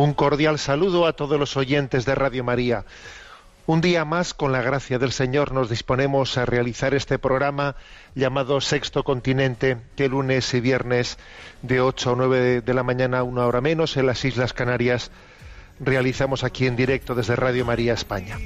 Un cordial saludo a todos los oyentes de Radio María. Un día más, con la gracia del Señor, nos disponemos a realizar este programa llamado Sexto Continente, que lunes y viernes de 8 a 9 de la mañana, una hora menos, en las Islas Canarias, realizamos aquí en directo desde Radio María España.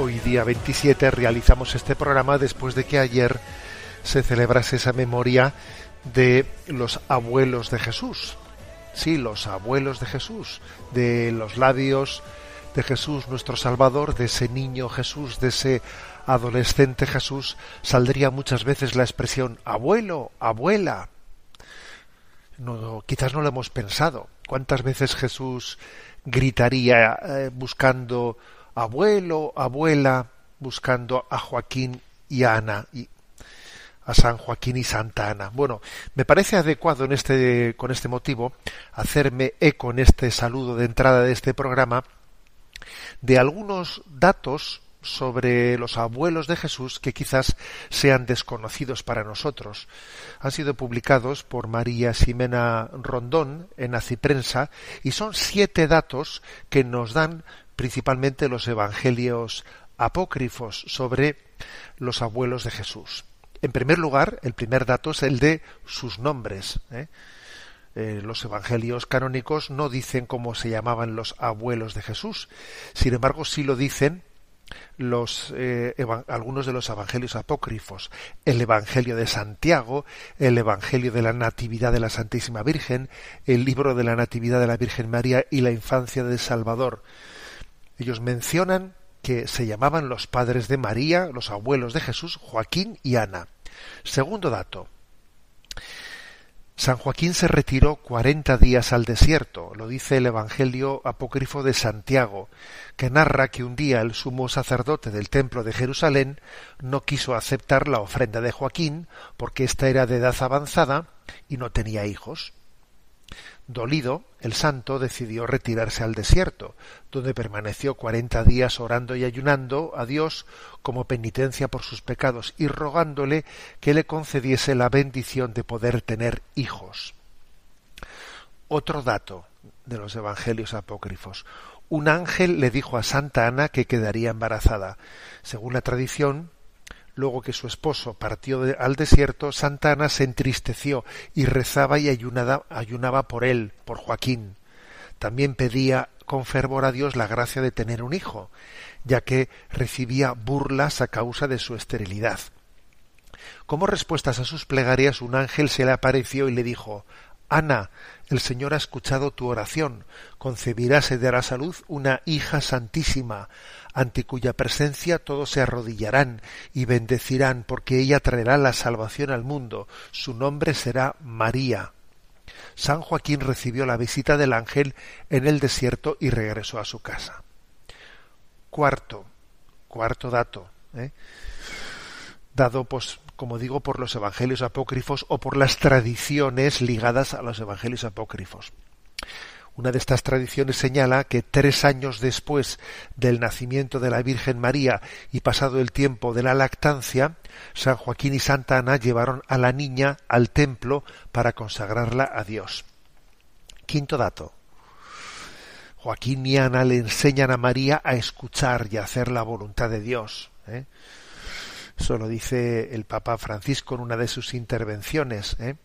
Hoy día 27 realizamos este programa después de que ayer se celebrase esa memoria de los abuelos de Jesús. Sí, los abuelos de Jesús, de los labios de Jesús, nuestro Salvador, de ese niño Jesús, de ese adolescente Jesús, saldría muchas veces la expresión abuelo, abuela. No, quizás no lo hemos pensado. ¿Cuántas veces Jesús gritaría eh, buscando abuelo, abuela, buscando a Joaquín y a Ana, y a San Joaquín y Santa Ana? Bueno, me parece adecuado en este, con este motivo hacerme eco en este saludo de entrada de este programa de algunos datos sobre los abuelos de Jesús que quizás sean desconocidos para nosotros. Han sido publicados por María Ximena Rondón en Aciprensa y son siete datos que nos dan principalmente los evangelios apócrifos sobre los abuelos de Jesús. En primer lugar, el primer dato es el de sus nombres. ¿eh? Eh, los evangelios canónicos no dicen cómo se llamaban los abuelos de Jesús. Sin embargo, sí lo dicen los, eh, algunos de los evangelios apócrifos. El Evangelio de Santiago, el Evangelio de la Natividad de la Santísima Virgen, el libro de la Natividad de la Virgen María y la infancia del Salvador. Ellos mencionan que se llamaban los padres de María, los abuelos de Jesús, Joaquín y Ana. Segundo dato. San Joaquín se retiró cuarenta días al desierto, lo dice el Evangelio apócrifo de Santiago, que narra que un día el sumo sacerdote del templo de Jerusalén no quiso aceptar la ofrenda de Joaquín porque ésta era de edad avanzada y no tenía hijos. Dolido, el santo decidió retirarse al desierto, donde permaneció cuarenta días orando y ayunando a Dios como penitencia por sus pecados y rogándole que le concediese la bendición de poder tener hijos. Otro dato de los evangelios apócrifos. Un ángel le dijo a Santa Ana que quedaría embarazada. Según la tradición, Luego que su esposo partió al desierto, Santa Ana se entristeció y rezaba y ayunaba por él, por Joaquín. También pedía con fervor a Dios la gracia de tener un hijo, ya que recibía burlas a causa de su esterilidad. Como respuestas a sus plegarias, un ángel se le apareció y le dijo Ana, el Señor ha escuchado tu oración, concebirás y darás a luz una hija santísima, ante cuya presencia todos se arrodillarán y bendecirán, porque ella traerá la salvación al mundo. Su nombre será María. San Joaquín recibió la visita del ángel en el desierto y regresó a su casa. Cuarto, cuarto dato, ¿eh? dado, pues, como digo, por los evangelios apócrifos o por las tradiciones ligadas a los evangelios apócrifos. Una de estas tradiciones señala que tres años después del nacimiento de la Virgen María y pasado el tiempo de la lactancia, San Joaquín y Santa Ana llevaron a la niña al templo para consagrarla a Dios. Quinto dato. Joaquín y Ana le enseñan a María a escuchar y a hacer la voluntad de Dios. ¿eh? Eso lo dice el Papa Francisco en una de sus intervenciones. ¿eh?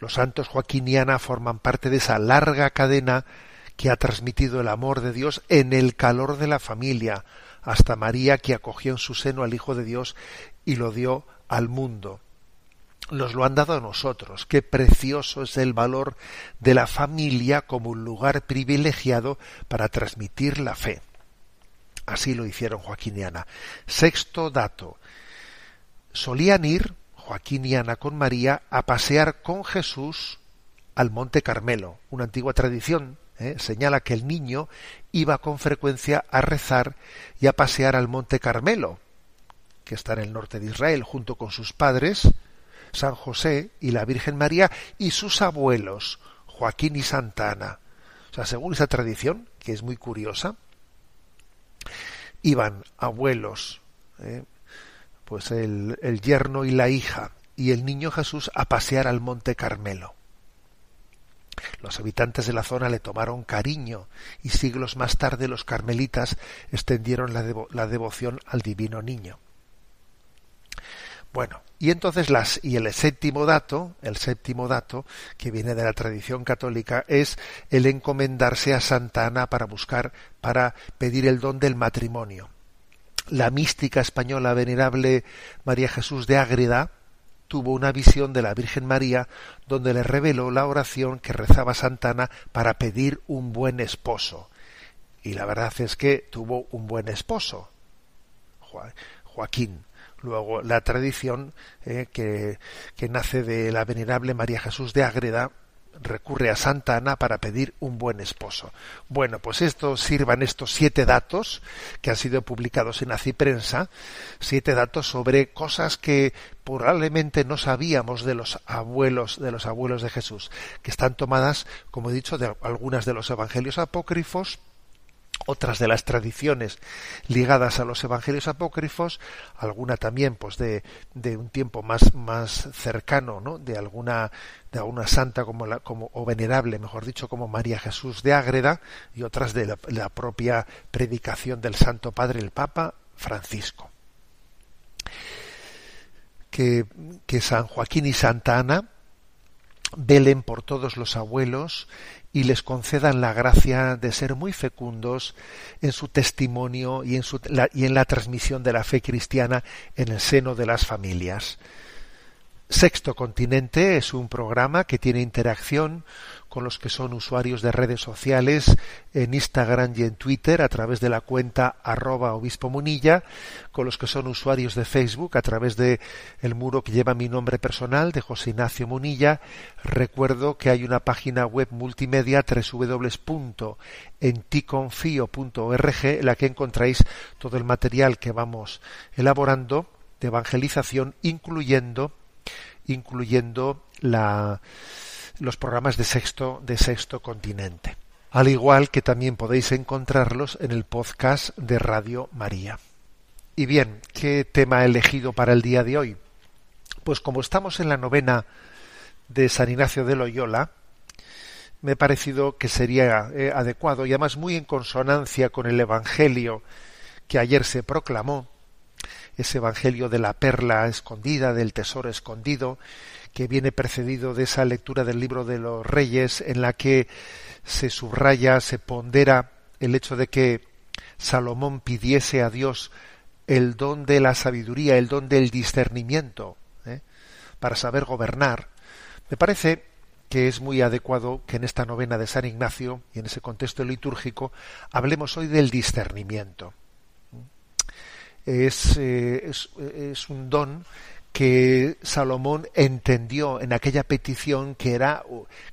Los santos Joaquín y Ana forman parte de esa larga cadena que ha transmitido el amor de Dios en el calor de la familia, hasta María que acogió en su seno al Hijo de Dios y lo dio al mundo. Nos lo han dado a nosotros. Qué precioso es el valor de la familia como un lugar privilegiado para transmitir la fe. Así lo hicieron Joaquín y Ana. Sexto dato. Solían ir Joaquín y Ana con María a pasear con Jesús al Monte Carmelo. Una antigua tradición ¿eh? señala que el niño iba con frecuencia a rezar y a pasear al Monte Carmelo, que está en el norte de Israel, junto con sus padres, San José y la Virgen María, y sus abuelos, Joaquín y Santa Ana. O sea, según esa tradición, que es muy curiosa, iban abuelos, ¿eh? Pues el, el yerno y la hija y el niño Jesús a pasear al monte Carmelo. Los habitantes de la zona le tomaron cariño y siglos más tarde los carmelitas extendieron la, la devoción al divino niño. Bueno, y entonces las y el séptimo dato, el séptimo dato que viene de la tradición católica es el encomendarse a Santa Ana para buscar para pedir el don del matrimonio la mística española venerable María Jesús de Ágreda tuvo una visión de la Virgen María donde le reveló la oración que rezaba Santana para pedir un buen esposo. Y la verdad es que tuvo un buen esposo, Joaquín. Luego la tradición eh, que, que nace de la venerable María Jesús de Ágreda recurre a Santa Ana para pedir un buen esposo. Bueno, pues esto sirvan estos siete datos que han sido publicados en Prensa, siete datos sobre cosas que probablemente no sabíamos de los abuelos de los abuelos de Jesús, que están tomadas, como he dicho, de algunas de los evangelios apócrifos otras de las tradiciones ligadas a los evangelios apócrifos, alguna también pues de, de un tiempo más, más cercano, ¿no? de alguna de alguna santa como la, como o venerable, mejor dicho, como María Jesús de Ágreda y otras de la, la propia predicación del Santo Padre el Papa Francisco. Que, que San Joaquín y Santa Ana velen por todos los abuelos y les concedan la gracia de ser muy fecundos en su testimonio y en, la transmisión de la fe cristiana en el seno de las familias. Sexto Continente es un programa que tiene interacción con los que son usuarios de redes sociales en Instagram y en Twitter a través de la cuenta arroba obispo munilla, con los que son usuarios de Facebook a través de el muro que lleva mi nombre personal de José Ignacio Munilla. Recuerdo que hay una página web multimedia www.enticonfio.org en la que encontráis todo el material que vamos elaborando de evangelización, incluyendo incluyendo la, los programas de sexto, de sexto continente. Al igual que también podéis encontrarlos en el podcast de Radio María. Y bien, ¿qué tema he elegido para el día de hoy? Pues como estamos en la novena de San Ignacio de Loyola, me ha parecido que sería eh, adecuado y además muy en consonancia con el Evangelio que ayer se proclamó, ese Evangelio de la perla escondida, del tesoro escondido, que viene precedido de esa lectura del libro de los reyes en la que se subraya, se pondera el hecho de que Salomón pidiese a Dios el don de la sabiduría, el don del discernimiento, ¿eh? para saber gobernar, me parece que es muy adecuado que en esta novena de San Ignacio y en ese contexto litúrgico hablemos hoy del discernimiento es, eh, es, es un don que Salomón entendió en aquella petición que era,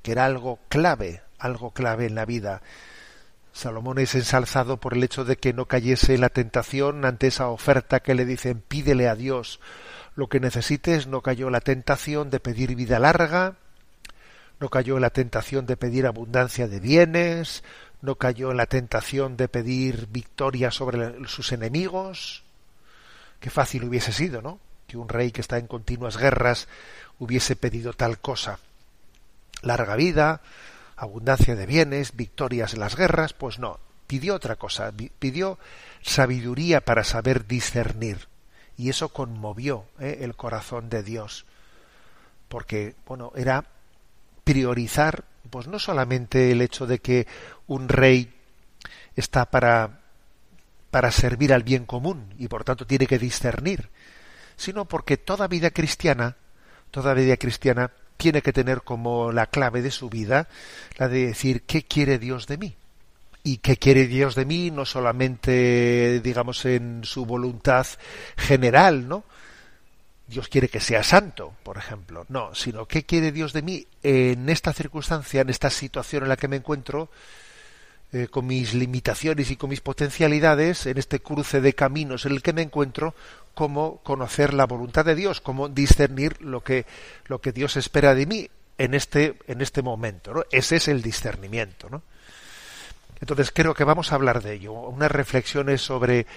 que era algo clave, algo clave en la vida. Salomón es ensalzado por el hecho de que no cayese la tentación ante esa oferta que le dicen pídele a Dios lo que necesites, no cayó la tentación de pedir vida larga, no cayó la tentación de pedir abundancia de bienes, no cayó en la tentación de pedir victoria sobre sus enemigos, Qué fácil hubiese sido, ¿no? Que un rey que está en continuas guerras hubiese pedido tal cosa. Larga vida, abundancia de bienes, victorias en las guerras, pues no, pidió otra cosa, pidió sabiduría para saber discernir. y eso conmovió ¿eh? el corazón de Dios, porque bueno era priorizar pues no solamente el hecho de que un rey está para para servir al bien común y por tanto tiene que discernir, sino porque toda vida cristiana, toda vida cristiana tiene que tener como la clave de su vida la de decir qué quiere Dios de mí. Y qué quiere Dios de mí no solamente, digamos, en su voluntad general, ¿no? Dios quiere que sea santo, por ejemplo. No, sino qué quiere Dios de mí en esta circunstancia, en esta situación en la que me encuentro, eh, con mis limitaciones y con mis potencialidades, en este cruce de caminos en el que me encuentro, cómo conocer la voluntad de Dios, cómo discernir lo que, lo que Dios espera de mí en este, en este momento. Ese es el discernimiento. Entonces creo que vamos a hablar de ello, unas reflexiones sobre,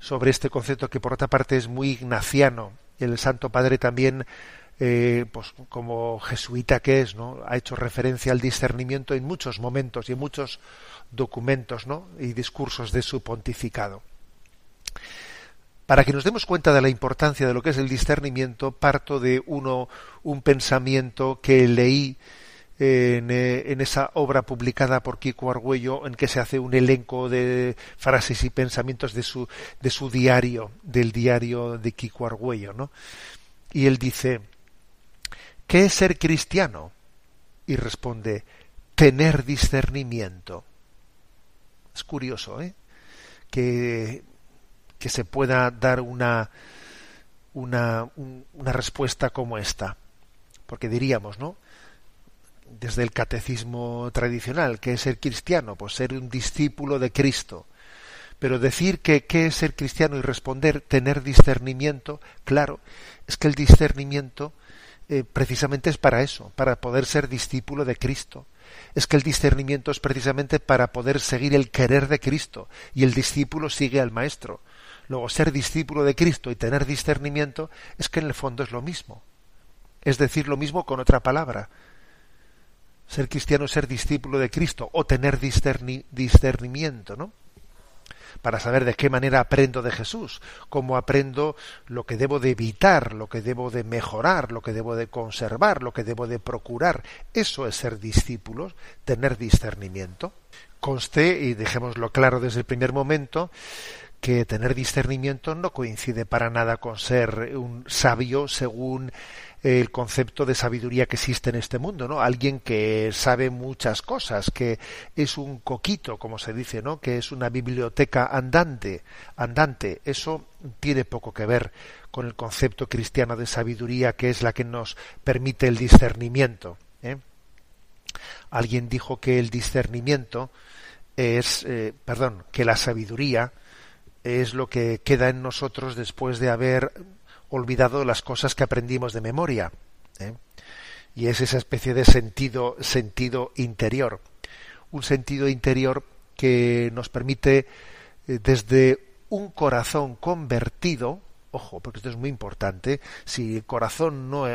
sobre este concepto que por otra parte es muy ignaciano. El Santo Padre también eh, pues como jesuita que es, ¿no? Ha hecho referencia al discernimiento en muchos momentos y en muchos documentos ¿no? y discursos de su pontificado. Para que nos demos cuenta de la importancia de lo que es el discernimiento, parto de uno, un pensamiento que leí en, eh, en, esa obra publicada por Kiko Argüello, en que se hace un elenco de frases y pensamientos de su, de su diario, del diario de Kiko Argüello, ¿no? Y él dice, ¿qué es ser cristiano? Y responde, tener discernimiento. Es curioso, ¿eh? Que, que se pueda dar una, una, una respuesta como esta. Porque diríamos, ¿no? Desde el catecismo tradicional, que es ser cristiano? Pues ser un discípulo de Cristo. Pero decir que qué es ser cristiano y responder tener discernimiento, claro, es que el discernimiento eh, precisamente es para eso, para poder ser discípulo de Cristo es que el discernimiento es precisamente para poder seguir el querer de Cristo y el discípulo sigue al maestro. Luego, ser discípulo de Cristo y tener discernimiento es que en el fondo es lo mismo. Es decir, lo mismo con otra palabra. Ser cristiano es ser discípulo de Cristo o tener discernimiento, ¿no? Para saber de qué manera aprendo de Jesús, cómo aprendo lo que debo de evitar, lo que debo de mejorar, lo que debo de conservar, lo que debo de procurar. Eso es ser discípulos, tener discernimiento. Conste, y dejémoslo claro desde el primer momento, que tener discernimiento no coincide para nada con ser un sabio según el concepto de sabiduría que existe en este mundo, ¿no? Alguien que sabe muchas cosas, que es un coquito, como se dice, ¿no? Que es una biblioteca andante, andante. Eso tiene poco que ver con el concepto cristiano de sabiduría, que es la que nos permite el discernimiento. ¿eh? Alguien dijo que el discernimiento es, eh, perdón, que la sabiduría es lo que queda en nosotros después de haber olvidado las cosas que aprendimos de memoria. ¿eh? Y es esa especie de sentido, sentido interior. Un sentido interior que nos permite, eh, desde un corazón convertido, ojo, porque esto es muy importante, si el corazón no,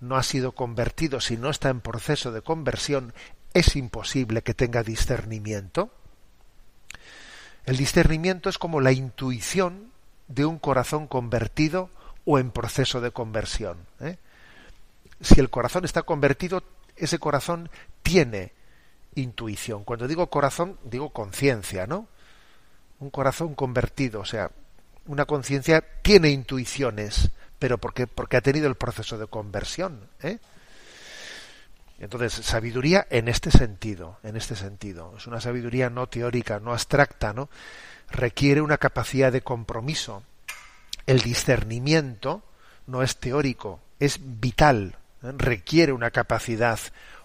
no ha sido convertido, si no está en proceso de conversión, es imposible que tenga discernimiento. El discernimiento es como la intuición de un corazón convertido o en proceso de conversión. ¿eh? Si el corazón está convertido, ese corazón tiene intuición. Cuando digo corazón, digo conciencia, ¿no? Un corazón convertido, o sea, una conciencia tiene intuiciones, pero porque, porque ha tenido el proceso de conversión. ¿eh? Entonces, sabiduría en este sentido, en este sentido. Es una sabiduría no teórica, no abstracta, ¿no? Requiere una capacidad de compromiso, el discernimiento no es teórico, es vital, ¿eh? requiere una capacidad,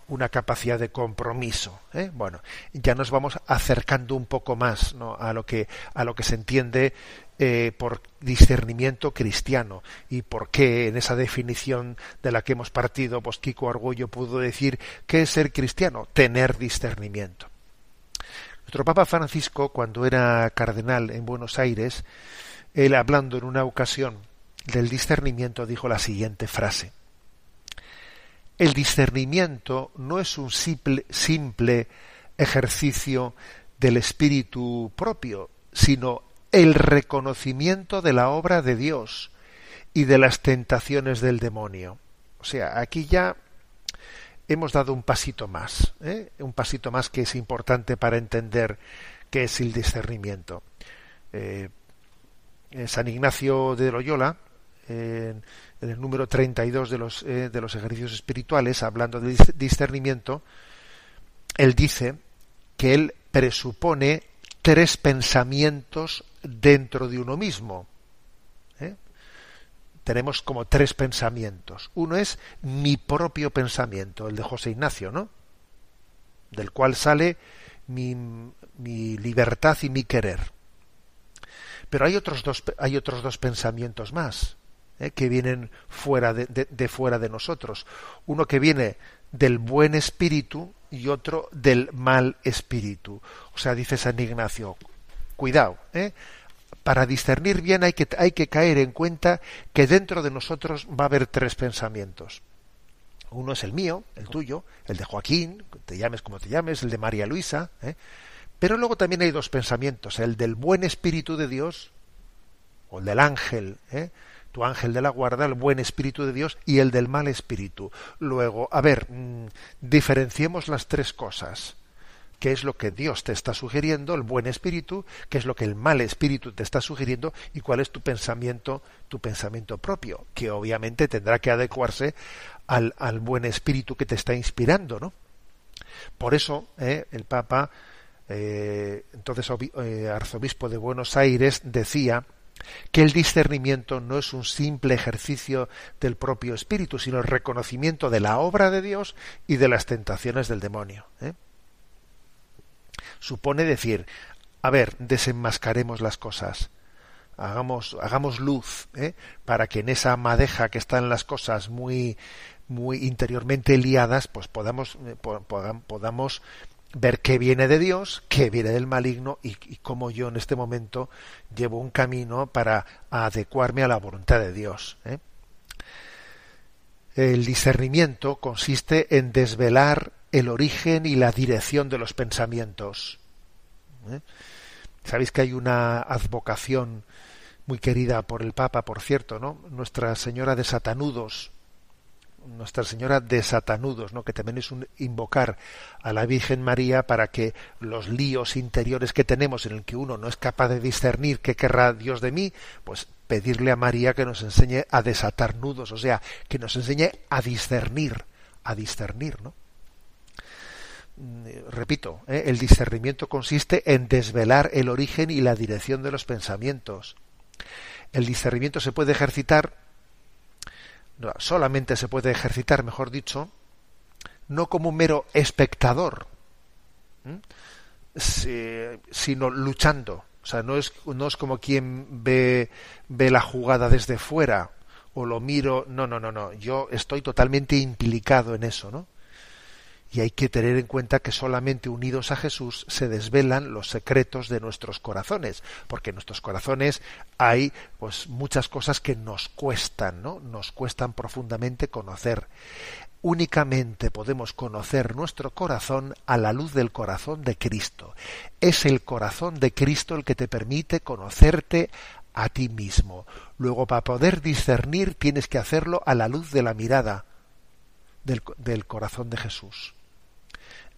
una capacidad de compromiso. ¿eh? Bueno, ya nos vamos acercando un poco más a lo que a lo que se entiende eh, por discernimiento cristiano y por qué en esa definición de la que hemos partido, pues Kiko pudo decir qué es ser cristiano, tener discernimiento. Nuestro Papa Francisco, cuando era cardenal en Buenos Aires, él hablando en una ocasión del discernimiento dijo la siguiente frase. El discernimiento no es un simple, ejercicio del espíritu propio, sino el reconocimiento de la obra de Dios y de las tentaciones del demonio. O sea, aquí ya hemos dado un pasito más, ¿eh? un pasito más que es importante para entender qué es el discernimiento. Eh, San Ignacio de Loyola, en el número 32 de los, eh, de los ejercicios espirituales, hablando de discernimiento, él dice que él presupone tres pensamientos dentro de uno mismo. ¿eh? Tenemos como tres pensamientos. Uno es mi propio pensamiento, el de José Ignacio, ¿no? Del cual sale mi libertad y mi querer. Pero hay otros dos, hay otros dos pensamientos más ¿eh? que vienen fuera de, fuera de nosotros. Uno que viene del buen espíritu y otro del mal espíritu. O sea, dice San Ignacio, cuidado, ¿eh? para discernir bien hay que, hay que caer en cuenta que dentro de nosotros va a haber tres pensamientos. Uno es el mío, el tuyo, el de Joaquín, te llames como te llames, el de María Luisa, ¿eh? Pero luego también hay dos pensamientos, el del buen espíritu de Dios, o el del ángel, ¿eh? tu ángel de la guarda, el buen espíritu de Dios y el del mal espíritu. Luego, a ver, mm, diferenciemos las tres cosas. ¿Qué es lo que Dios te está sugiriendo, el buen espíritu? ¿Qué es lo que el mal espíritu te está sugiriendo? ¿Y cuál es tu pensamiento, tu pensamiento propio? Que obviamente tendrá que adecuarse al, al buen espíritu que te está inspirando, ¿no? Por eso, eh, el Papa, eh, entonces eh, arzobispo de Buenos Aires, decía que el discernimiento no es un simple ejercicio del propio espíritu, sino el reconocimiento de la obra de Dios y de las tentaciones del demonio. ¿eh? Supone decir, a ver, desenmascaremos las cosas, hagamos, hagamos luz, ¿eh? para que en esa madeja que están las cosas muy, muy interiormente liadas, pues podamos, podamos ver qué viene de Dios, qué viene del maligno y, cómo yo en este momento llevo un camino para adecuarme a la voluntad de Dios. ¿eh? El discernimiento consiste en desvelar el origen y la dirección de los pensamientos. ¿eh? Sabéis que hay una advocación muy querida por el Papa, por cierto, ¿no? Nuestra Señora de Satanudos, nuestra Señora de Satanudos, ¿no? que también es un invocar a la Virgen María para que los líos interiores que tenemos en el que uno no es capaz de discernir qué querrá Dios de mí, pues pedirle a María que nos enseñe a desatar nudos, o sea, que nos enseñe a discernir, a discernir, ¿no? Mm, repito, ¿eh? el discernimiento consiste en desvelar el origen y la dirección de los pensamientos. El discernimiento se puede ejercitar solamente se puede ejercitar, mejor dicho, no como un mero espectador, sino luchando. O sea, no es, no es como quien ve, ve la jugada desde fuera o lo miro. No, no, no, no. Yo estoy totalmente implicado en eso, ¿no? Y hay que tener en cuenta que solamente unidos a Jesús se desvelan los secretos de nuestros corazones, porque en nuestros corazones hay pues muchas cosas que nos cuestan, ¿no? Nos cuestan profundamente conocer. Únicamente podemos conocer nuestro corazón a la luz del corazón de Cristo. Es el corazón de Cristo el que te permite conocerte a ti mismo. Luego, para poder discernir, tienes que hacerlo a la luz de la mirada del, del corazón de Jesús.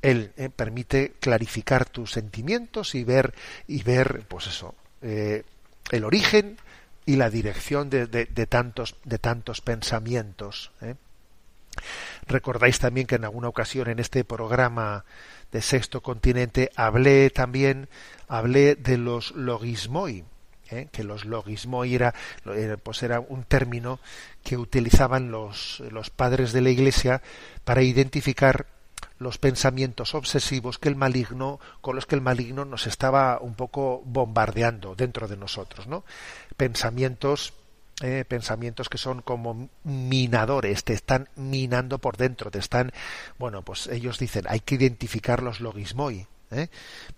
Él eh, permite clarificar tus sentimientos y ver, y ver pues eso, eh, el origen y la dirección de, tantos, de tantos pensamientos. ¿eh? Recordáis también que en alguna ocasión en este programa de Sexto Continente hablé también hablé de los logismoi, que los logismoi era, pues era un término que utilizaban los, los padres de la Iglesia para identificar los pensamientos obsesivos que el maligno con los que el maligno nos estaba un poco bombardeando dentro de nosotros no pensamientos eh, pensamientos que son como minadores te están minando por dentro te están bueno pues ellos dicen hay que identificar los logismoi ¿eh?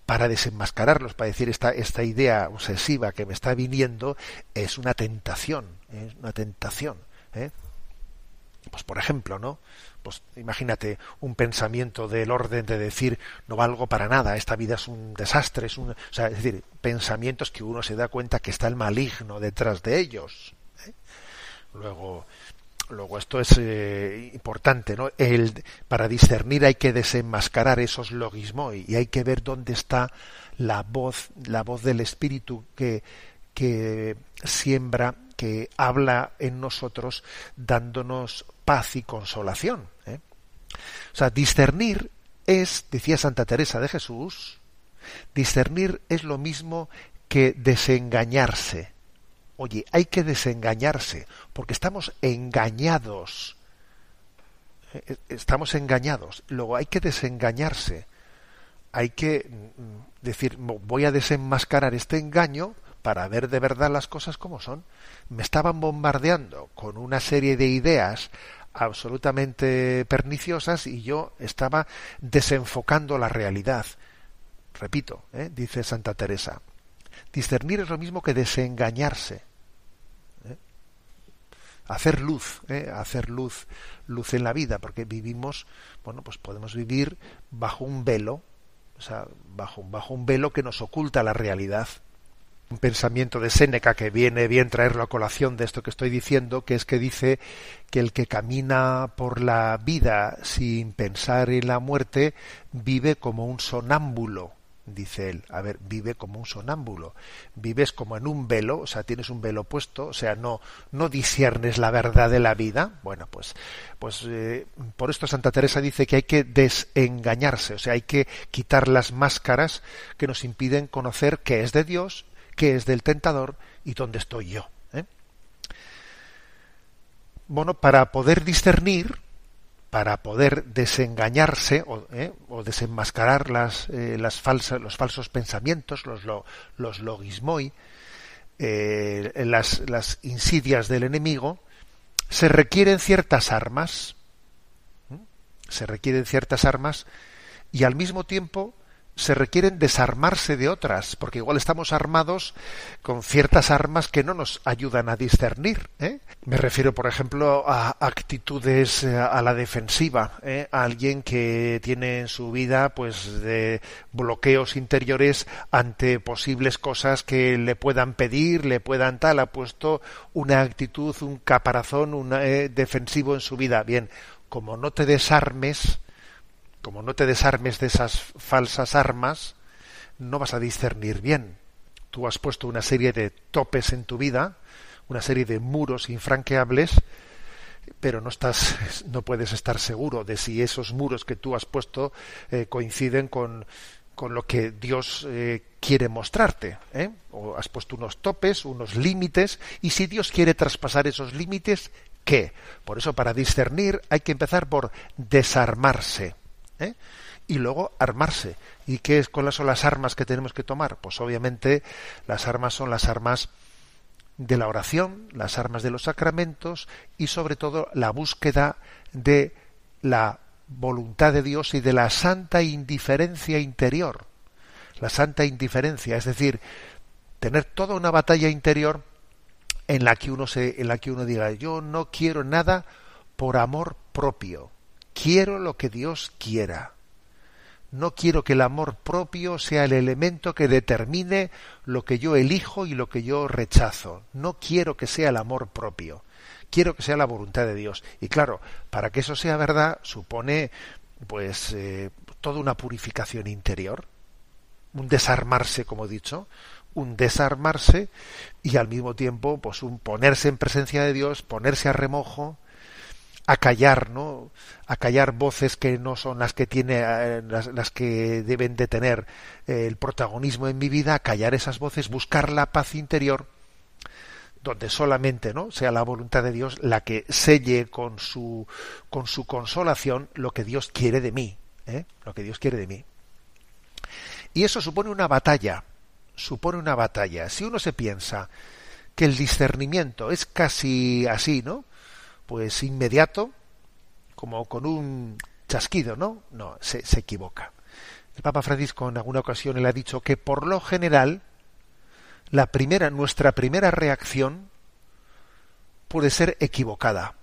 para desenmascararlos para decir esta esta idea obsesiva que me está viniendo es una tentación es una tentación ¿eh? Pues por ejemplo no pues imagínate un pensamiento del orden de decir no valgo para nada, esta vida es un desastre, es un, o sea, es decir, pensamientos que uno se da cuenta que está el maligno detrás de ellos. ¿eh? Luego, luego esto es eh, importante, ¿no? El, para discernir hay que desenmascarar esos logismos y hay que ver dónde está la voz, la voz del Espíritu que, que siembra, que habla en nosotros, dándonos paz y consolación. ¿eh? O sea, discernir es, decía Santa Teresa de Jesús, discernir es lo mismo que desengañarse. Oye, hay que desengañarse, porque estamos engañados. Eh, estamos engañados. Luego hay que desengañarse. Hay que mm, decir, voy a desenmascarar este engaño para ver de verdad las cosas como son. Me estaban bombardeando con una serie de ideas absolutamente perniciosas y yo estaba desenfocando la realidad. Repito, ¿eh? dice Santa Teresa, discernir es lo mismo que desengañarse. ¿eh? Hacer luz, ¿eh? hacer luz, luz en la vida, porque vivimos, bueno, pues podemos vivir bajo un velo, o sea, bajo, bajo un velo que nos oculta la realidad un pensamiento de Séneca que viene bien traerlo a colación de esto que estoy diciendo, que es que dice que el que camina por la vida sin pensar en la muerte vive como un sonámbulo, dice él. A ver, vive como un sonámbulo. Vives como en un velo, o sea, tienes un velo puesto, o sea, no no disiernes la verdad de la vida. Bueno, pues pues eh, por esto Santa Teresa dice que hay que desengañarse, o sea, hay que quitar las máscaras que nos impiden conocer qué es de Dios qué es del tentador y dónde estoy yo. ¿eh? Bueno, para poder discernir, para poder desengañarse o, ¿eh? desenmascarar las, eh, las falsas, los falsos pensamientos, los, los logismoi, las, las insidias del enemigo, se requieren ciertas armas, se requieren ciertas armas y al mismo tiempo se requieren desarmarse de otras, porque igual estamos armados con ciertas armas que no nos ayudan a discernir. ¿eh? Me refiero, por ejemplo, a actitudes eh, a la defensiva, ¿eh? a alguien que tiene en su vida, pues, de bloqueos interiores ante posibles cosas que le puedan pedir, le puedan tal, ha puesto una actitud, un caparazón, un defensivo en su vida. Bien, como no te desarmes, como no te desarmes de esas falsas armas, no vas a discernir bien. Tú has puesto una serie de topes en tu vida, una serie de muros infranqueables, pero no estás, no puedes estar seguro de si esos muros que tú has puesto eh, coinciden con, con lo que Dios eh, quiere mostrarte. ¿eh? O has puesto unos topes, unos límites, y si Dios quiere traspasar esos límites, ¿qué? Por eso, para discernir hay que empezar por desarmarse. ¿Eh? y luego armarse. ¿Y qué es, cuáles son las armas que tenemos que tomar? Pues obviamente las armas son las armas de la oración, las armas de los sacramentos y sobre todo la búsqueda de la voluntad de Dios y de la santa indiferencia interior. La santa indiferencia, es decir, tener toda una batalla interior en la que uno se en la que uno diga, yo no quiero nada por amor propio quiero lo que Dios quiera. No quiero que el amor propio sea el elemento que determine lo que yo elijo y lo que yo rechazo. No quiero que sea el amor propio. Quiero que sea la voluntad de Dios. Y claro, para que eso sea verdad, supone pues eh, toda una purificación interior, un desarmarse, como he dicho, un desarmarse y al mismo tiempo pues un ponerse en presencia de Dios, ponerse a remojo, acallar, ¿no? Acallar voces que no son las que tiene, eh, las, que deben de tener eh, el protagonismo en mi vida, acallar esas voces, buscar la paz interior, donde solamente, ¿no? Sea la voluntad de Dios la que selle con su, con su consolación lo que Dios quiere de mí, ¿eh? Lo que Dios quiere de mí. Y eso supone una batalla, supone una batalla. Si uno se piensa que el discernimiento es casi así, ¿no? Pues inmediato, como con un chasquido, ¿no? No, se, equivoca. El Papa Francisco en alguna ocasión le ha dicho que por lo general la primera, nuestra primera reacción puede ser equivocada.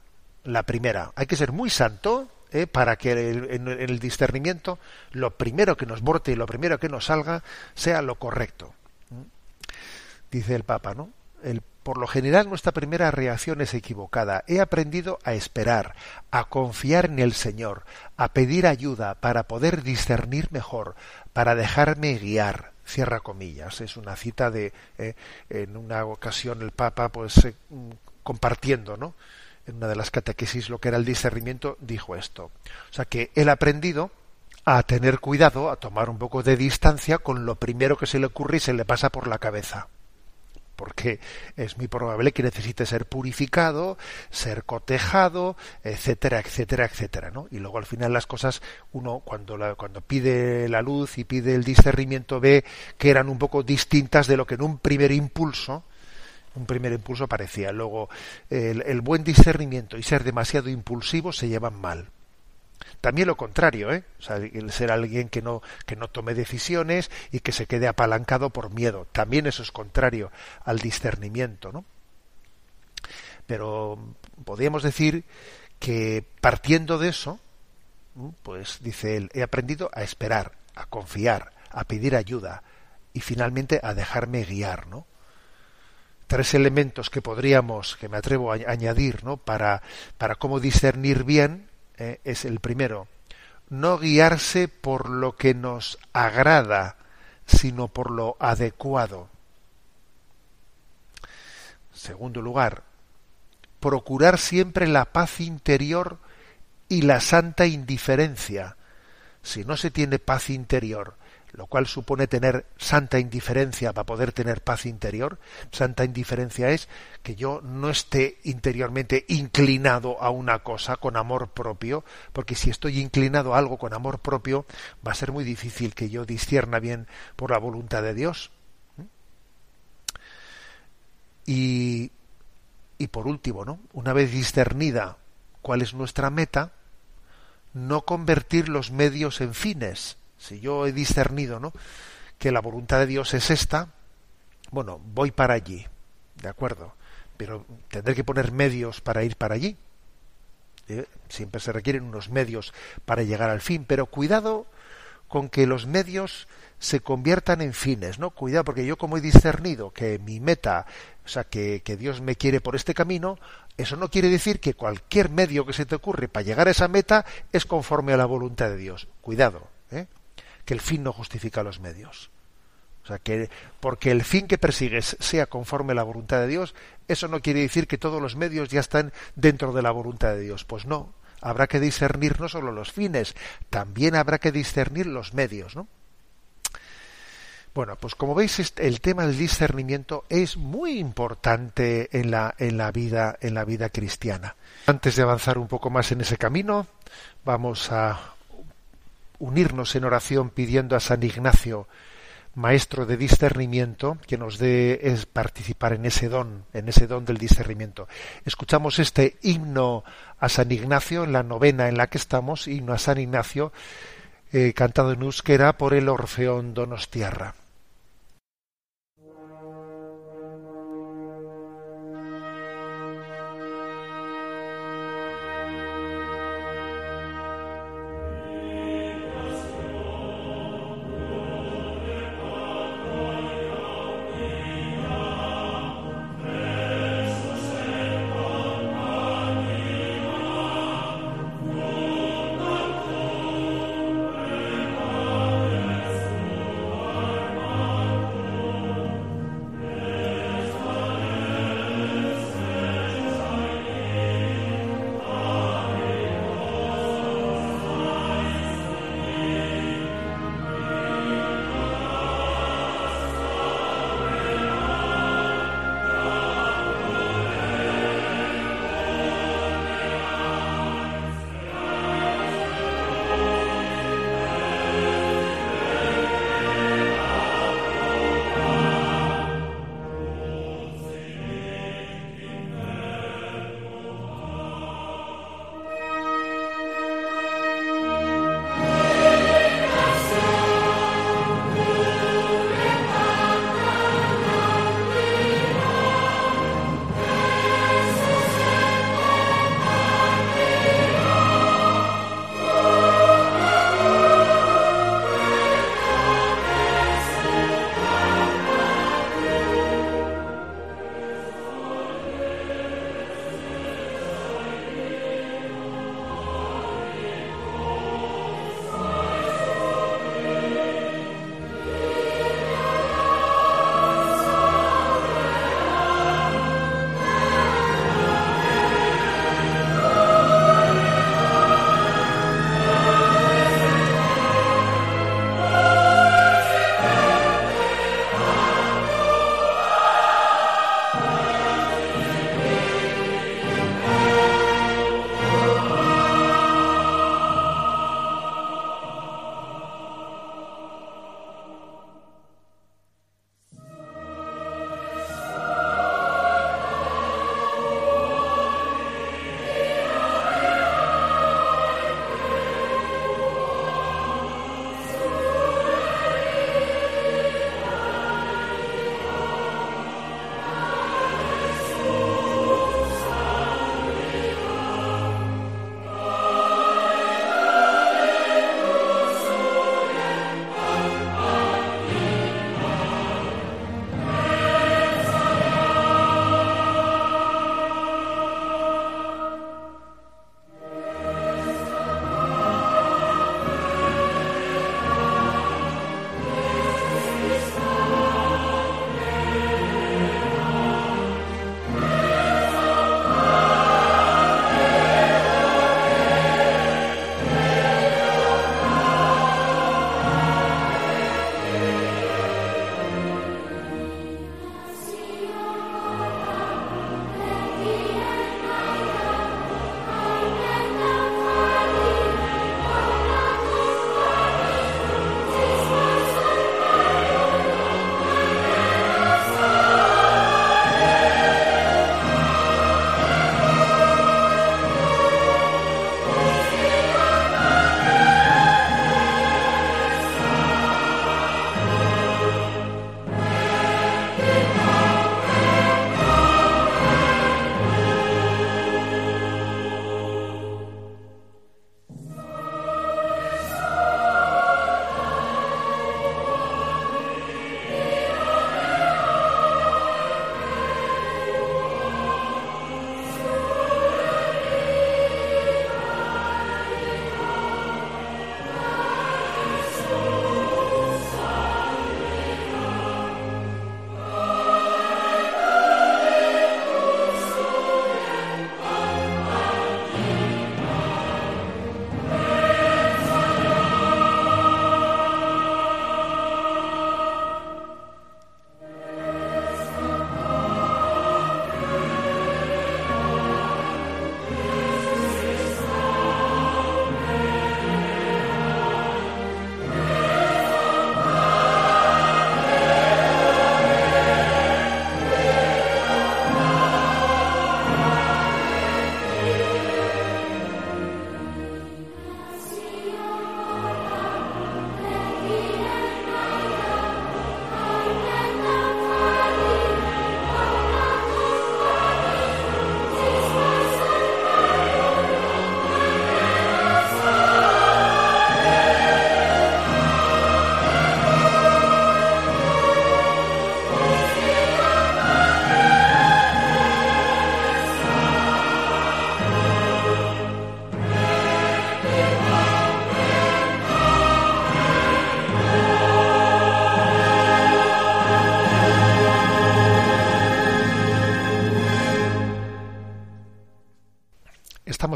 La primera. Hay que ser muy santo ¿eh? para que en, el discernimiento lo primero que nos borte y lo primero que nos salga sea lo correcto. ¿Mm? Dice el Papa, ¿no? El por lo general nuestra primera reacción es equivocada. He aprendido a esperar, a confiar en el Señor, a pedir ayuda para poder discernir mejor, para dejarme guiar. Cierra comillas. Es una cita de eh, en una ocasión el Papa, pues eh, compartiendo, ¿no? En una de las catequesis lo que era el discernimiento dijo esto. O sea que ha aprendido a tener cuidado, a tomar un poco de distancia con lo primero que se le ocurre y se le pasa por la cabeza porque es muy probable que necesite ser purificado, ser cotejado, etcétera, etcétera, etcétera, ¿no? Y luego al final las cosas uno cuando cuando pide la luz y pide el discernimiento ve que eran un poco distintas de lo que en un primer impulso un primer impulso parecía. Luego el buen discernimiento y ser demasiado impulsivo se llevan mal. También lo contrario, ¿eh? O sea, el ser alguien que no, que no tome decisiones y que se quede apalancado por miedo. También eso es contrario al discernimiento, ¿no? Pero podríamos decir que partiendo de eso, pues dice él, he aprendido a esperar, a confiar, a pedir ayuda y finalmente a dejarme guiar, ¿no? Tres elementos que podríamos, que me atrevo a añadir, ¿no? Para, para cómo discernir bien eh, es el primero, no guiarse por lo que nos agrada, sino por lo adecuado. Segundo lugar, procurar siempre la paz interior y la santa indiferencia. Si no se tiene paz interior lo cual supone tener santa indiferencia para poder tener paz interior. Santa indiferencia es que yo no esté interiormente inclinado a una cosa con amor propio, porque si estoy inclinado a algo con amor propio, va a ser muy difícil que yo discierna bien por la voluntad de Dios. Y, y por último, ¿no? Una vez discernida cuál es nuestra meta, no convertir los medios en fines si yo he discernido, ¿no? que la voluntad de Dios es esta, bueno, voy para allí, ¿de acuerdo? Pero tendré que poner medios para ir para allí. ¿eh? Siempre se requieren unos medios para llegar al fin, pero cuidado con que los medios se conviertan en fines, ¿no? Cuidado, porque yo como he discernido que mi meta, o sea, que, que, Dios me quiere por este camino, eso no quiere decir que cualquier medio que se te ocurre para llegar a esa meta es conforme a la voluntad de Dios. Cuidado, ¿eh? Que el fin no justifica los medios. O sea, que porque el fin que persigues sea conforme a la voluntad de Dios, eso no quiere decir que todos los medios ya están dentro de la voluntad de Dios. Pues no, habrá que discernir no solo los fines, también habrá que discernir los medios, ¿no? Bueno, pues como veis, el tema del discernimiento es muy importante en la, en la vida, en la vida cristiana. Antes de avanzar un poco más en ese camino, vamos a unirnos en oración pidiendo a San Ignacio, maestro de discernimiento, que nos dé es participar en ese don, en ese don del discernimiento. Escuchamos este himno a San Ignacio en la novena en la que estamos, himno a San Ignacio, eh, cantado en euskera por el Orfeón Donostiarra.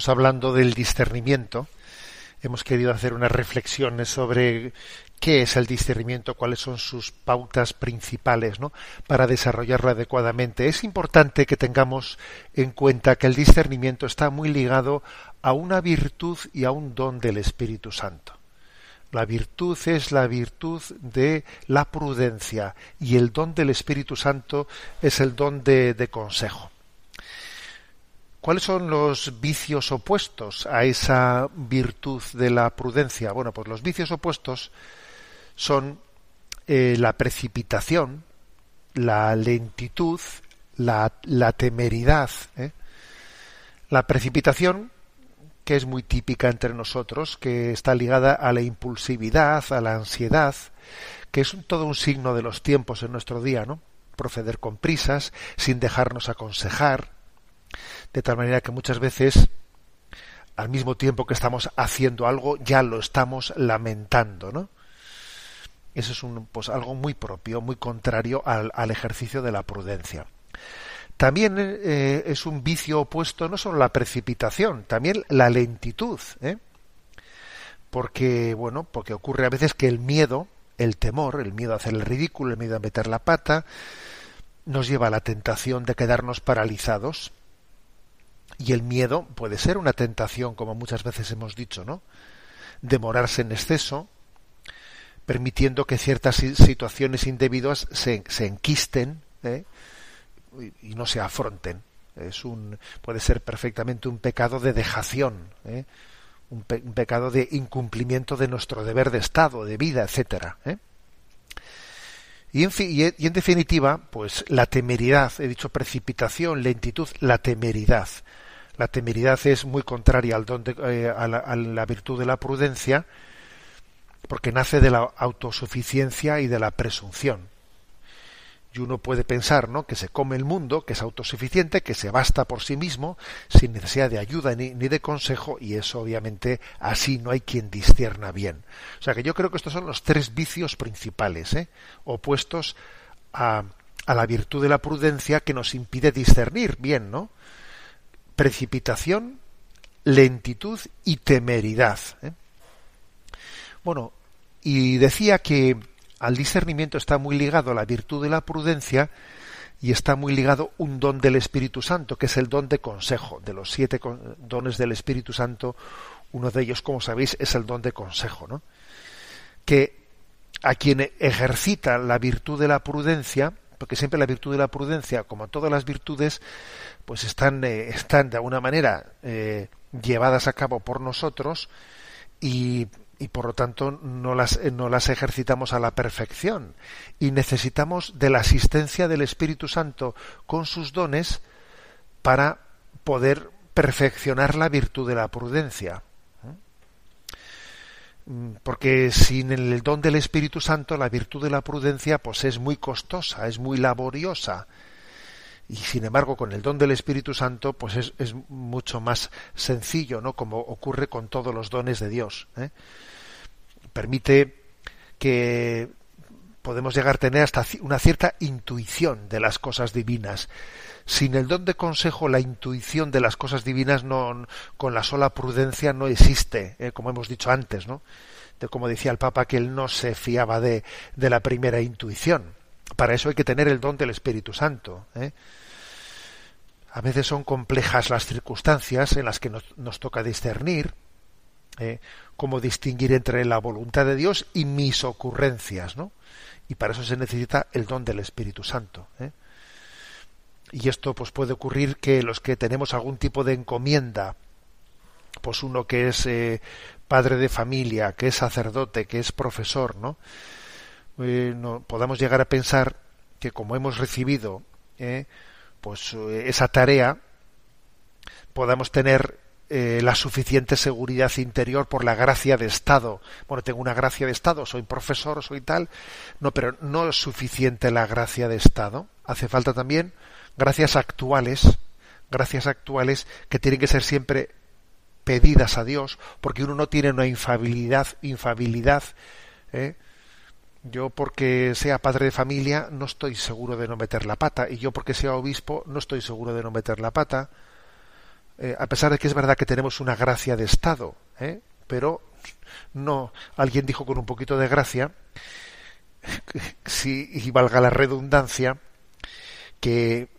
Estamos hablando del discernimiento. Hemos querido hacer unas reflexiones sobre qué es el discernimiento, cuáles son sus pautas principales, ¿no? Para desarrollarlo adecuadamente. Es importante que tengamos en cuenta que el discernimiento está muy ligado a una virtud y a un don del Espíritu Santo. La virtud es la virtud de la prudencia y el don del Espíritu Santo es el don de, de consejo. ¿Cuáles son los vicios opuestos a esa virtud de la prudencia? Bueno, pues los vicios opuestos son eh, la precipitación, la lentitud, la, temeridad. ¿eh? La precipitación, que es muy típica entre nosotros, que está ligada a la impulsividad, a la ansiedad, que es todo un signo de los tiempos en nuestro día, ¿no? Proceder con prisas, sin dejarnos aconsejar, de tal manera que muchas veces al mismo tiempo que estamos haciendo algo ya lo estamos lamentando, ¿no? Eso es un, pues, algo muy propio, muy contrario al, al ejercicio de la prudencia. También eh, es un vicio opuesto no solo la precipitación, también la lentitud, ¿eh? porque bueno, porque ocurre a veces que el miedo, el temor, el miedo a hacer el ridículo, el miedo a meter la pata, nos lleva a la tentación de quedarnos paralizados y el miedo puede ser una tentación, como muchas veces hemos dicho, ¿no? Demorarse en exceso, permitiendo que ciertas situaciones indebidas se, se enquisten ¿eh? y, no se afronten. Es un, puede ser perfectamente un pecado de dejación, ¿eh? un, pecado de incumplimiento de nuestro deber de Estado, de vida, etcétera. ¿eh? Y en, y en definitiva, pues la temeridad, he dicho precipitación, lentitud, la temeridad. La temeridad es muy contraria al don eh, a, la, virtud de la prudencia, porque nace de la autosuficiencia y de la presunción. Y uno puede pensar, ¿no? Que se come el mundo, que es autosuficiente, que se basta por sí mismo, sin necesidad de ayuda ni, de consejo, y eso obviamente así no hay quien discierna bien. O sea que yo creo que estos son los tres vicios principales, ¿eh? opuestos a, a la virtud de la prudencia que nos impide discernir bien, ¿no? Precipitación, lentitud y temeridad. ¿eh? Bueno, y decía que al discernimiento está muy ligado la virtud de la prudencia y está muy ligado un don del Espíritu Santo, que es el don de consejo. De los siete dones del Espíritu Santo, uno de ellos, como sabéis, es el don de consejo, ¿no? Que a quien ejercita la virtud de la prudencia, porque siempre la virtud de la prudencia, como todas las virtudes, pues están, eh, están de alguna manera eh, llevadas a cabo por nosotros y, y por lo tanto no las, eh, no las ejercitamos a la perfección. Y necesitamos de la asistencia del Espíritu Santo con sus dones para poder perfeccionar la virtud de la prudencia. Mm, porque sin el don del Espíritu Santo la virtud de la prudencia pues es muy costosa, es muy laboriosa y sin embargo con el don del Espíritu Santo pues es, es mucho más sencillo, ¿no? Como ocurre con todos los dones de Dios. ¿eh? Permite que podemos llegar a tener hasta una cierta intuición de las cosas divinas. Sin el don de consejo, la intuición de las cosas divinas no, con la sola prudencia no existe, eh, como hemos dicho antes, ¿no? De como decía el Papa que él no se fiaba de, la primera intuición. Para eso hay que tener el don del Espíritu Santo. ¿eh? A veces son complejas las circunstancias en las que nos, nos toca discernir, ¿eh? cómo distinguir entre la voluntad de Dios y mis ocurrencias, ¿no? Y para eso se necesita el don del Espíritu Santo. ¿eh? Y esto pues puede ocurrir que los que tenemos algún tipo de encomienda, pues uno que es eh, padre de familia, que es sacerdote, que es profesor, ¿no? Eh, no podamos llegar a pensar que como hemos recibido eh, pues eh, esa tarea, podamos tener eh, la suficiente seguridad interior por la gracia de Estado. Bueno, tengo una gracia de Estado, soy profesor, soy tal. No, pero no es suficiente la gracia de Estado. Hace falta también gracias actuales, gracias actuales que tienen que ser siempre pedidas a Dios, porque uno no tiene una infabilidad, infabilidad. ¿eh? Yo porque sea padre de familia no estoy seguro de no meter la pata, y yo porque sea obispo no estoy seguro de no meter la pata eh, a pesar de que es verdad que tenemos una gracia de Estado, ¿eh? pero no, alguien dijo con un poquito de gracia, si, y valga la redundancia, que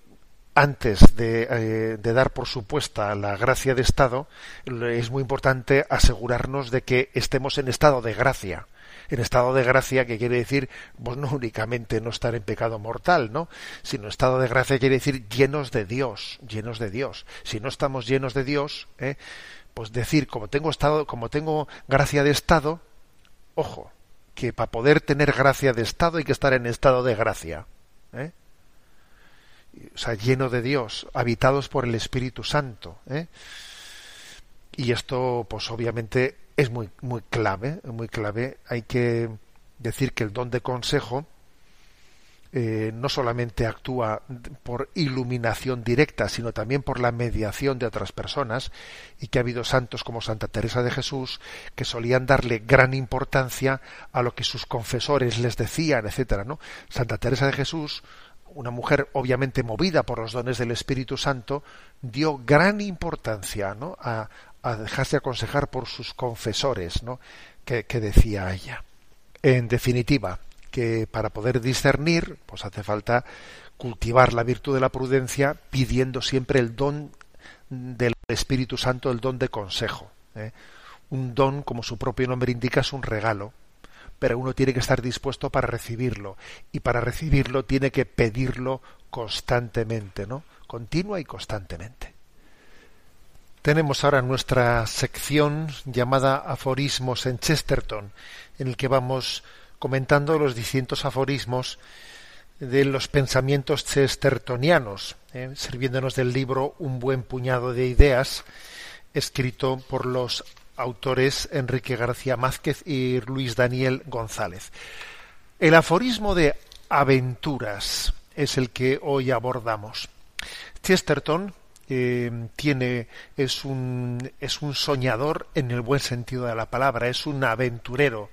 antes de, de, dar por supuesta la gracia de Estado, es muy importante asegurarnos de que estemos en estado de gracia en estado de gracia, que quiere decir, pues no únicamente no estar en pecado mortal, ¿no? Sino estado de gracia quiere decir llenos de Dios, llenos de Dios. Si no estamos llenos de Dios, ¿eh? pues decir, como tengo estado, como tengo gracia de estado, ojo, que para poder tener gracia de estado hay que estar en estado de gracia. ¿eh? O sea, lleno de Dios, habitados por el Espíritu Santo. ¿eh? Y esto, pues obviamente, es muy, muy clave, muy clave. Hay que decir que el don de consejo eh, no solamente actúa por iluminación directa, sino también por la mediación de otras personas, y que ha habido santos como Santa Teresa de Jesús que solían darle gran importancia a lo que sus confesores les decían, etcétera, ¿no? Santa Teresa de Jesús, una mujer obviamente movida por los dones del Espíritu Santo, dio gran importancia ¿no? a, dejarse aconsejar por sus confesores, ¿no? que, decía ella. En definitiva, que para poder discernir, pues hace falta cultivar la virtud de la prudencia pidiendo siempre el don del Espíritu Santo, el don de consejo. ¿eh? Un don, como su propio nombre indica, es un regalo, pero uno tiene que estar dispuesto para recibirlo y para recibirlo tiene que pedirlo constantemente, ¿no? Continua y constantemente. Tenemos ahora nuestra sección llamada Aforismos en Chesterton, en el que vamos comentando los distintos aforismos de los pensamientos chestertonianos, ¿eh? sirviéndonos del libro Un buen puñado de ideas, escrito por los autores Enrique García Mázquez y Luis Daniel González. El aforismo de aventuras es el que hoy abordamos. Chesterton eh, tiene es un es un soñador en el buen sentido de la palabra es un aventurero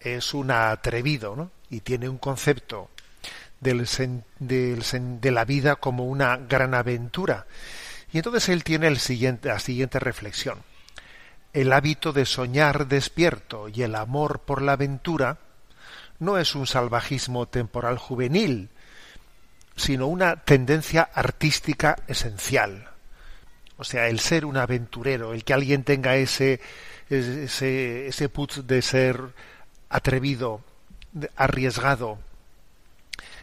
es un atrevido y tiene un concepto de la vida como una gran aventura y entonces él tiene la siguiente reflexión el hábito de soñar despierto y el amor por la aventura no es un salvajismo temporal juvenil sino una tendencia artística esencial. O sea, el ser un aventurero, el que alguien tenga ese, ese, ese put de ser atrevido, arriesgado,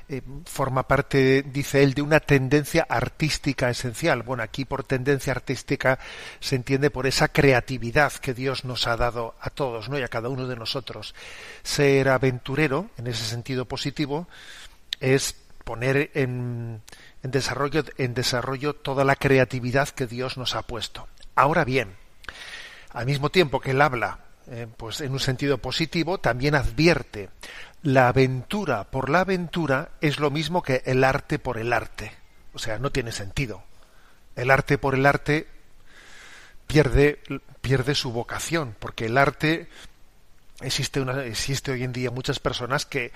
eh, forma parte, dice él, de una tendencia artística esencial. Bueno, aquí por tendencia artística se entiende por esa creatividad que Dios nos ha dado a todos, ¿no? Y a cada uno de nosotros. Ser aventurero, en ese sentido positivo, es poner en, desarrollo, en desarrollo toda la creatividad que Dios nos ha puesto. Ahora bien, al mismo tiempo que él habla eh, pues en un sentido positivo, también advierte la aventura por la aventura es lo mismo que el arte por el arte. O sea, no tiene sentido. El arte por el arte pierde, pierde su vocación, porque el arte existe, una, existe hoy en día muchas personas que,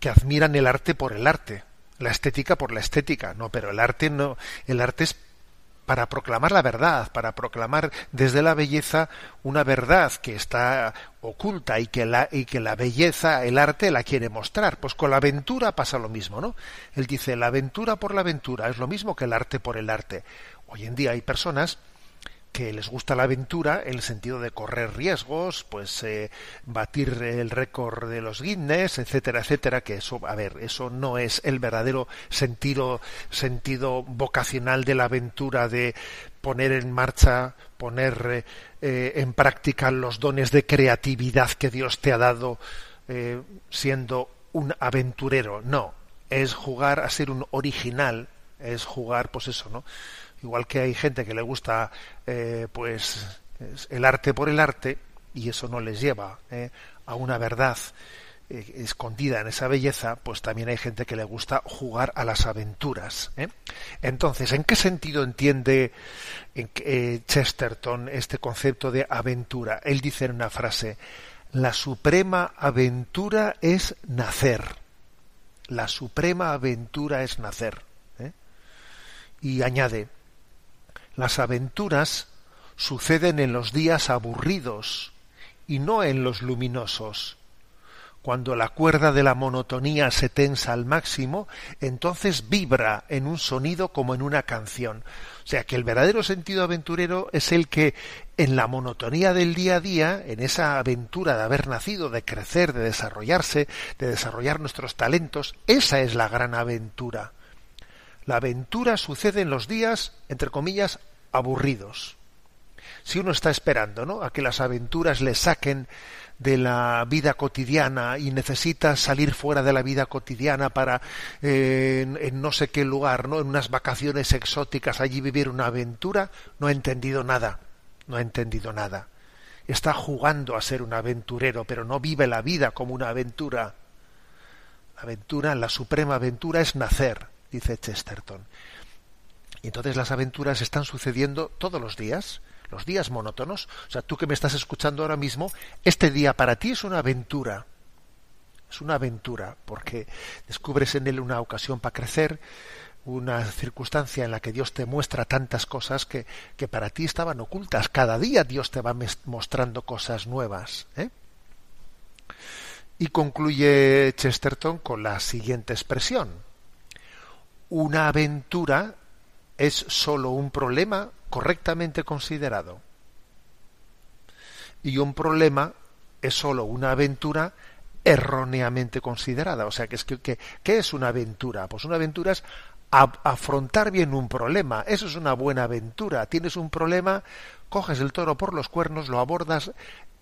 que admiran el arte por el arte la estética por la estética, no, pero el arte no, el arte es para proclamar la verdad, para proclamar desde la belleza una verdad que está oculta y que la, y que la belleza, el arte la quiere mostrar. Pues con la aventura pasa lo mismo, ¿no? Él dice, la aventura por la aventura es lo mismo que el arte por el arte. Hoy en día hay personas que les gusta la aventura en el sentido de correr riesgos, pues eh, batir el récord de los Guinness, etcétera, etcétera, que eso, a ver, eso no es el verdadero sentido, sentido vocacional de la aventura de poner en marcha, poner eh, en práctica los dones de creatividad que Dios te ha dado eh, siendo un aventurero. No, es jugar a ser un original, es jugar, pues eso, ¿no? Igual que hay gente que le gusta eh, pues el arte por el arte y eso no les lleva eh, a una verdad eh, escondida en esa belleza, pues también hay gente que le gusta jugar a las aventuras. Entonces, ¿en qué sentido entiende Chesterton este concepto de aventura? Él dice en una frase, la suprema aventura es nacer. La suprema aventura es nacer. Y añade, Las aventuras suceden en los días aburridos y no en los luminosos. Cuando la cuerda de la monotonía se tensa al máximo, entonces vibra en un sonido como en una canción. O sea que el verdadero sentido aventurero es el que en la monotonía del día a día, en esa aventura de haber nacido, de crecer, de desarrollarse, de desarrollar nuestros talentos, esa es la gran aventura. La aventura sucede en los días, entre comillas, aburridos. Si uno está esperando, ¿no? a que las aventuras le saquen de la vida cotidiana y necesita salir fuera de la vida cotidiana para eh, en, no sé qué lugar, ¿no? En unas vacaciones exóticas allí vivir una aventura, no ha entendido nada, no ha entendido nada. Está jugando a ser un aventurero, pero no vive la vida como una aventura. La aventura, la suprema aventura es nacer, dice Chesterton. Y entonces las aventuras están sucediendo todos los días, los días monótonos. O sea, tú que me estás escuchando ahora mismo, este día para ti es una aventura. Es una aventura, porque descubres en él una ocasión para crecer, una circunstancia en la que Dios te muestra tantas cosas que, que para ti estaban ocultas. Cada día Dios te va mostrando cosas nuevas. ¿eh? Y concluye Chesterton con la siguiente expresión una aventura es sólo un problema correctamente considerado. Y un problema es sólo una aventura erróneamente considerada. O sea, que es que, ¿qué es una aventura? Pues una aventura es afrontar bien un problema. Eso es una buena aventura. Tienes un problema, coges el toro por los cuernos, lo abordas.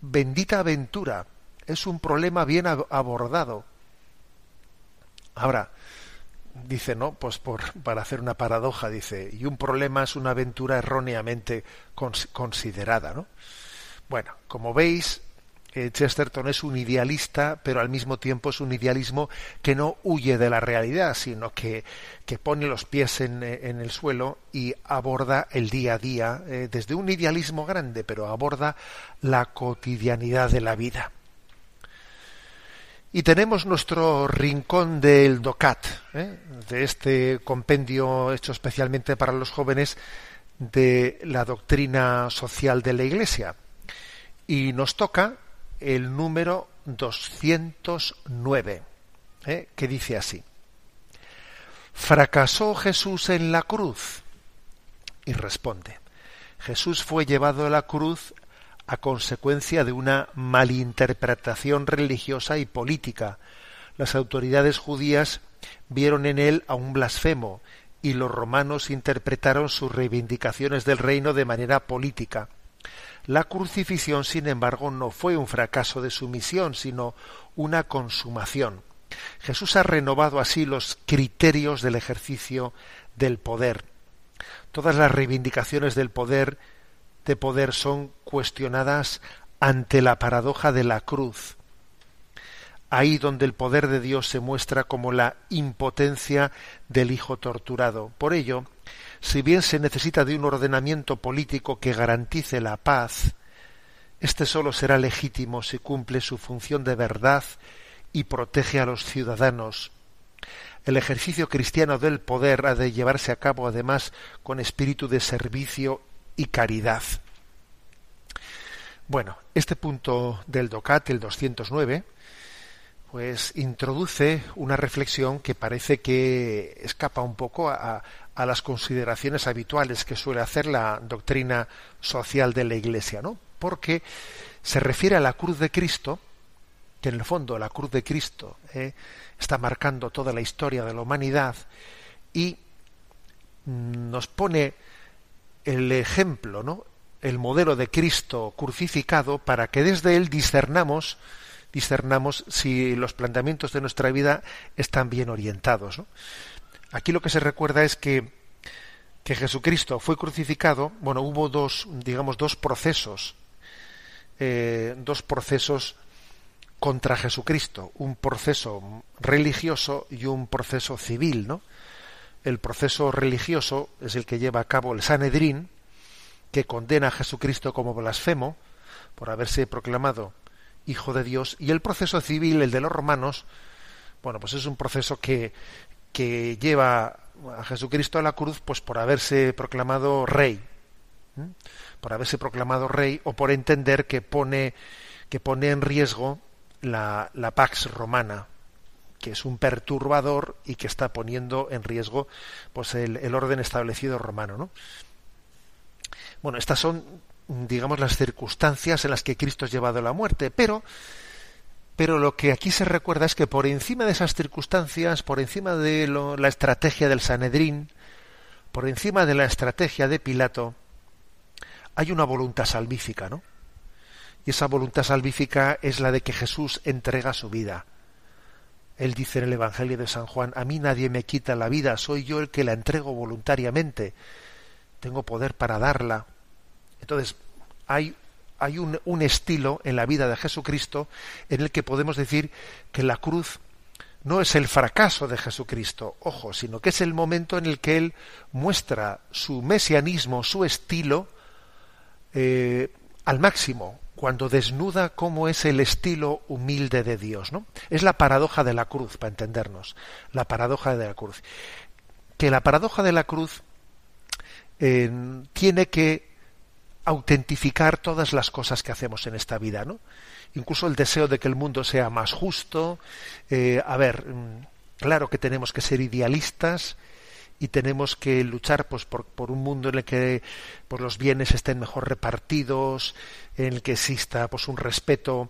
Bendita aventura. Es un problema bien abordado. Ahora, dice, ¿no? Pues por, para hacer una paradoja, dice, y un problema es una aventura erróneamente considerada, ¿no? Bueno, como veis, eh, Chesterton es un idealista, pero al mismo tiempo es un idealismo que no huye de la realidad, sino que, que pone los pies en, eh, en, el suelo y aborda el día a día eh, desde un idealismo grande, pero aborda la cotidianidad de la vida. Y tenemos nuestro rincón del DOCAT, ¿eh? de este compendio hecho especialmente para los jóvenes de la doctrina social de la Iglesia. Y nos toca el número 209, ¿eh? que dice así. ¿Fracasó Jesús en la cruz? Y responde, Jesús fue llevado a la cruz a consecuencia de una malinterpretación religiosa y política. Las autoridades judías vieron en él a un blasfemo y los romanos interpretaron sus reivindicaciones del reino de manera política. La crucifixión, sin embargo, no fue un fracaso de su misión, sino una consumación. Jesús ha renovado así los criterios del ejercicio del poder. Todas las reivindicaciones del poder de poder son cuestionadas ante la paradoja de la cruz. Ahí donde el poder de Dios se muestra como la impotencia del Hijo torturado. Por ello, si bien se necesita de un ordenamiento político que garantice la paz, este sólo será legítimo si cumple su función de verdad y protege a los ciudadanos. El ejercicio cristiano del poder ha de llevarse a cabo además con espíritu de servicio y caridad. Bueno, este punto del DOCAT, el 209, pues introduce una reflexión que parece que escapa un poco a, las consideraciones habituales que suele hacer la doctrina social de la Iglesia, ¿no? Porque se refiere a la cruz de Cristo, que en el fondo la cruz de Cristo ¿eh? está marcando toda la historia de la humanidad y nos pone el ejemplo, ¿no? El modelo de Cristo crucificado para que desde él discernamos discernamos si los planteamientos de nuestra vida están bien orientados. Aquí lo que se recuerda es que, que Jesucristo fue crucificado, bueno, hubo dos, digamos, dos procesos, eh, dos procesos contra Jesucristo, un proceso religioso y un proceso civil, ¿no? El proceso religioso es el que lleva a cabo el Sanedrín, que condena a Jesucristo como blasfemo por haberse proclamado hijo de Dios, y el proceso civil, el de los romanos, bueno, pues es un proceso que, que lleva a Jesucristo a la cruz pues por haberse proclamado rey, por haberse proclamado rey o por entender que pone, que pone en riesgo la, la Pax Romana, que es un perturbador y que está poniendo en riesgo pues el, el orden establecido romano. ¿no? Bueno, estas son, digamos, las circunstancias en las que Cristo es llevado a la muerte, pero pero lo que aquí se recuerda es que por encima de esas circunstancias, por encima de la estrategia del Sanedrín, por encima de la estrategia de Pilato, hay una voluntad salvífica, ¿no? Y esa voluntad salvífica es la de que Jesús entrega su vida. Él dice en el Evangelio de San Juan, a mí nadie me quita la vida, soy yo el que la entrego voluntariamente, tengo poder para darla. Entonces, hay, hay un, un estilo en la vida de Jesucristo en el que podemos decir que la cruz no es el fracaso de Jesucristo, ojo, sino que es el momento en el que Él muestra su mesianismo, su estilo, eh, al máximo, cuando desnuda cómo es el estilo humilde de Dios. ¿no? Es la paradoja de la cruz, para entendernos, la paradoja de la cruz. Que la paradoja de la cruz eh, tiene que autentificar todas las cosas que hacemos en esta vida, ¿no? Incluso el deseo de que el mundo sea más justo. Eh, a ver, mm, claro que tenemos que ser idealistas y tenemos que luchar pues, por, un mundo en el que pues, los bienes estén mejor repartidos, en el que exista pues, un respeto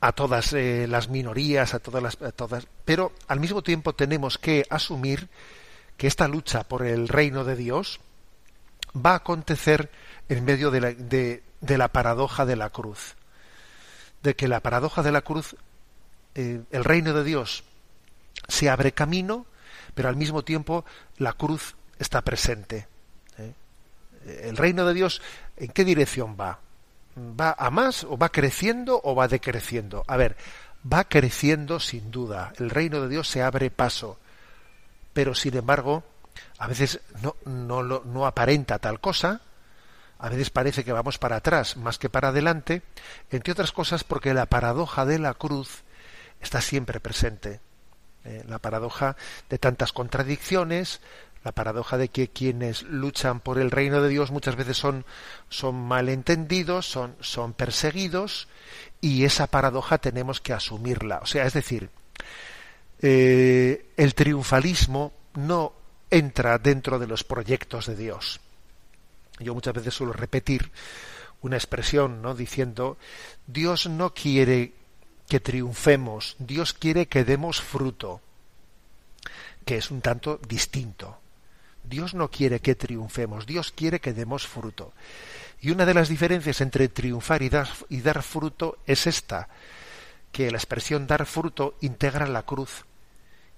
a todas eh, las minorías, a todas las, todas, pero al mismo tiempo tenemos que asumir que esta lucha por el reino de Dios va a acontecer en medio de la, de, la paradoja de la cruz, de que la paradoja de la cruz, eh, el reino de Dios se abre camino, pero al mismo tiempo la cruz está presente. ¿eh? El reino de Dios, ¿en qué dirección va? ¿Va a más o va creciendo o va decreciendo? A ver, va creciendo sin duda. El reino de Dios se abre paso, pero sin embargo, a veces no, no, no aparenta tal cosa, a veces parece que vamos para atrás más que para adelante, entre otras cosas porque la paradoja de la cruz está siempre presente. Eh, la paradoja de tantas contradicciones, la paradoja de que quienes luchan por el reino de Dios muchas veces son, son malentendidos, son, son perseguidos, y esa paradoja tenemos que asumirla. O sea, es decir, eh, el triunfalismo no entra dentro de los proyectos de Dios. Yo muchas veces suelo repetir una expresión, ¿no? Diciendo, Dios no quiere que triunfemos, Dios quiere que demos fruto, que es un tanto distinto. Dios no quiere que triunfemos, Dios quiere que demos fruto. Y una de las diferencias entre triunfar y dar, y dar fruto es esta, que la expresión dar fruto integra la cruz,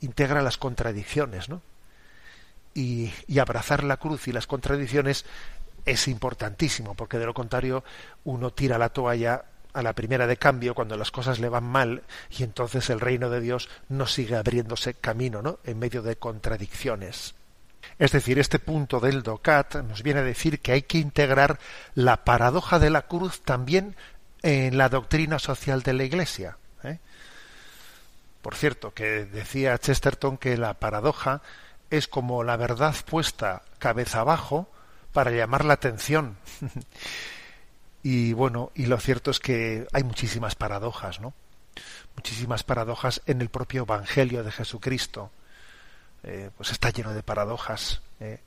integra las contradicciones, ¿no? Y, abrazar la cruz y las contradicciones es importantísimo, porque de lo contrario uno tira la toalla a la primera de cambio cuando las cosas le van mal y entonces el reino de Dios no sigue abriéndose camino, ¿no? En medio de contradicciones. Es decir, este punto del DOCAT nos viene a decir que hay que integrar la paradoja de la cruz también en la doctrina social de la Iglesia. ¿eh? Por cierto, que decía Chesterton que la paradoja es como la verdad puesta cabeza abajo para llamar la atención. y bueno, y lo cierto es que hay muchísimas paradojas, ¿no? Muchísimas paradojas en el propio Evangelio de Jesucristo. Eh, pues está lleno de paradojas. ¿eh?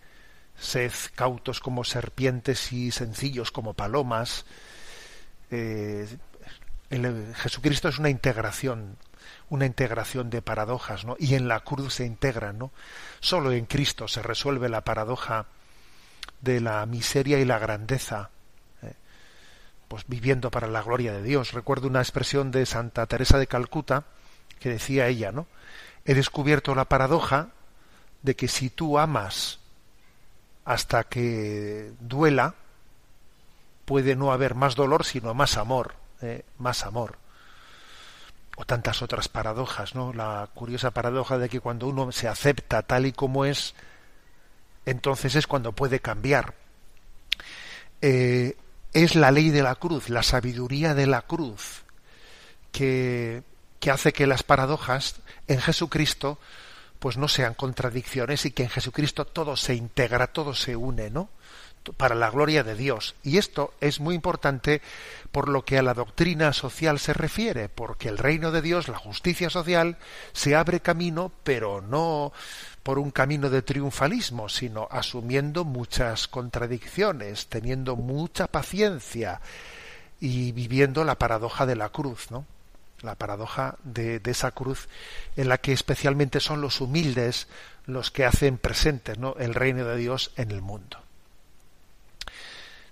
Sed cautos como serpientes y sencillos como palomas. Eh, el, Jesucristo es una integración, una integración de paradojas, ¿no? Y en la cruz se integran, ¿no? Solo en Cristo se resuelve la paradoja de la miseria y la grandeza, eh, pues viviendo para la gloria de Dios. Recuerdo una expresión de Santa Teresa de Calcuta que decía ella, ¿no? He descubierto la paradoja de que si tú amas hasta que duela, puede no haber más dolor, sino más amor, eh, más amor. O tantas otras paradojas, ¿no? La curiosa paradoja de que cuando uno se acepta tal y como es, entonces es cuando puede cambiar. Eh, es la ley de la cruz, la sabiduría de la cruz, que, que hace que las paradojas en Jesucristo pues no sean contradicciones y que en Jesucristo todo se integra, todo se une, ¿no? Para la gloria de Dios. Y esto es muy importante por lo que a la doctrina social se refiere, porque el reino de Dios, la justicia social, se abre camino, pero no por un camino de triunfalismo, sino asumiendo muchas contradicciones, teniendo mucha paciencia y viviendo la paradoja de la cruz, ¿no? La paradoja de, esa cruz en la que especialmente son los humildes los que hacen presente ¿no? el reino de Dios en el mundo